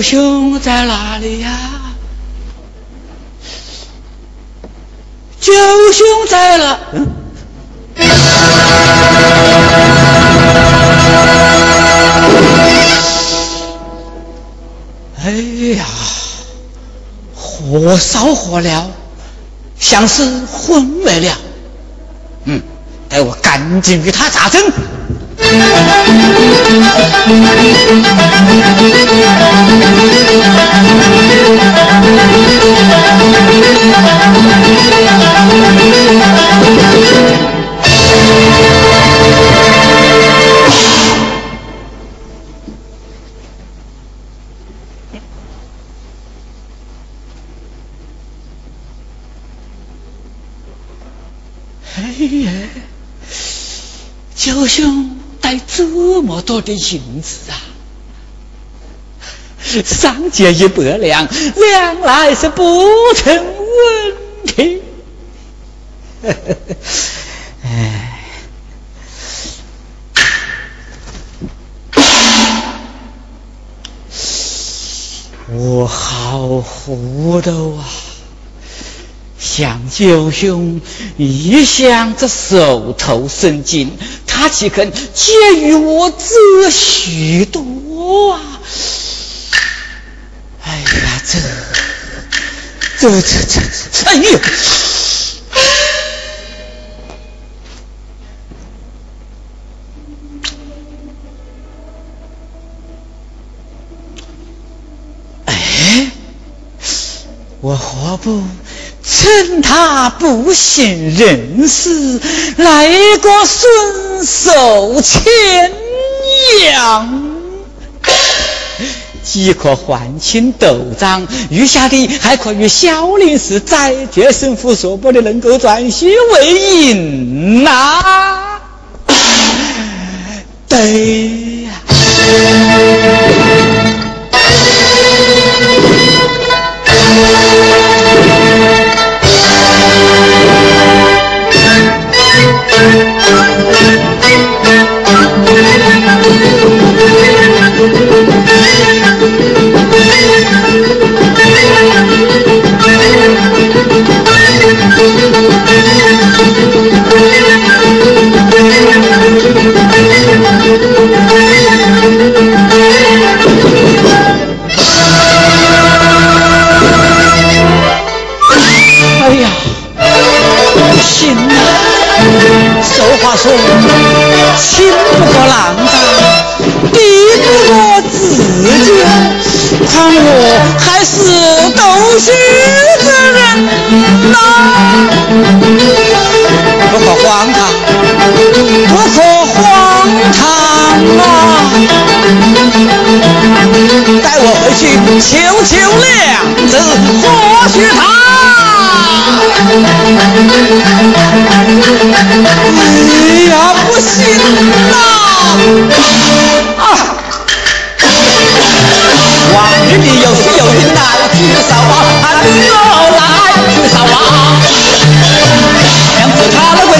九兄在哪里呀？九兄在了。哎呀，火烧火燎，像是昏没了。嗯，待我赶紧与他扎针。哎九兄带这么多的银子啊！上借一百两，两来是不成问题。哎，我好糊涂啊！向九兄一向这手头生紧，他岂肯借予我这许多啊？哎呀，这这这这，哎呀！哎，我活不？趁他不省人事，来个顺手牵羊，既可还清斗账，余下的还可与萧林氏再决胜负，说不定能够转虚为盈呐。对死都是这人呐，不可荒唐，不可荒唐啊。带我回去求求你，子或许他。哎呀，不行呐。啊。往日里有。我来自上网，娘子好，我。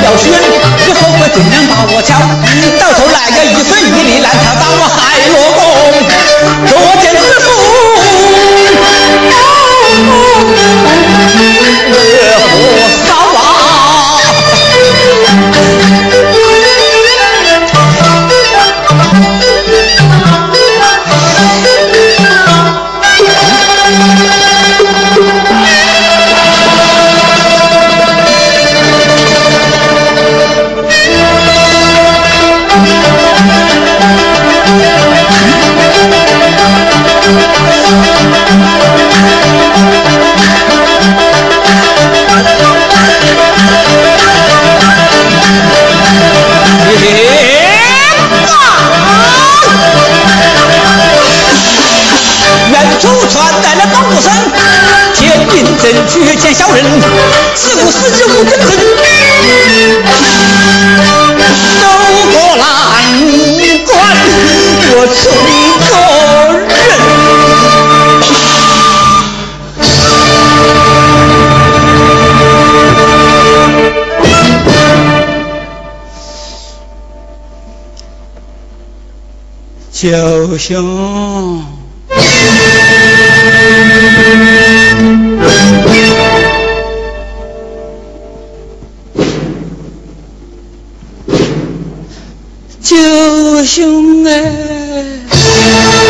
表兄，以后尽量把我教，到头来一顺一厘难逃，让我好。见小人，自古死就无怨恨。走过难关，我从做人，就像。兄哎。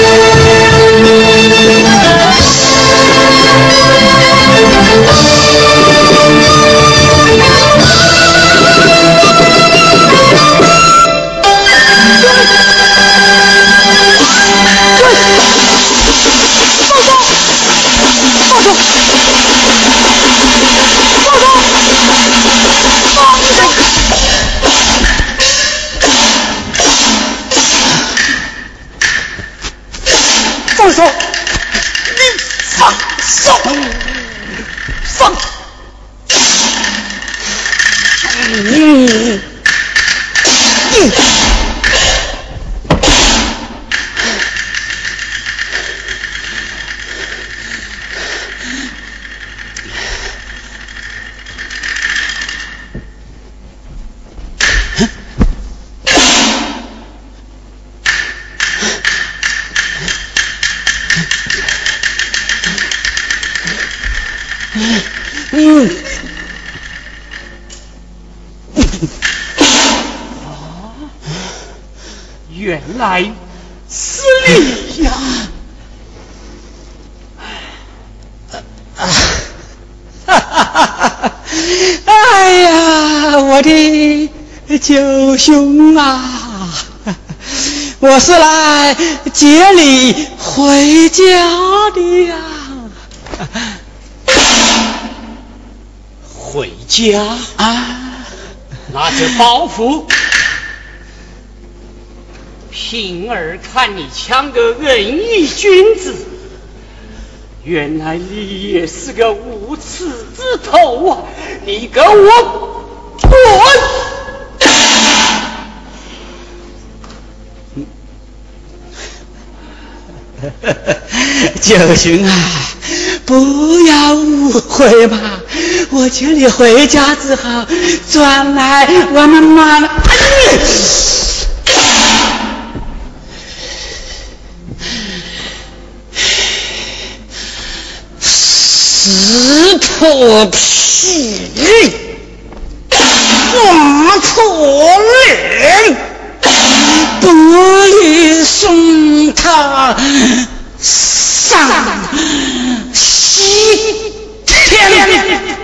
嗯。嗯嗯嗯嗯嗯原来是你呀！啊哈哈哈哈！哎呀，我的九兄啊，我是来接你回家的呀！回家啊？拿着包袱，平儿看你像个仁义君子，原来你也是个无耻之徒啊！你给我滚！九兄啊，不要误会嘛！我接你回家之后，转来我们妈妈，撕破皮，划破脸。不离送他上西天。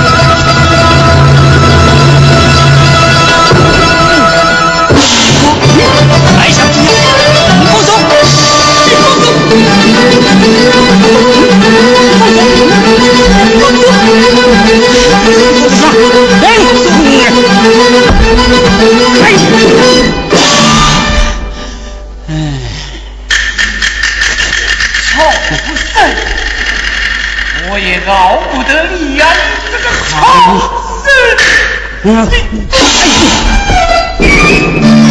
我也饶不得你呀、这个好事，你。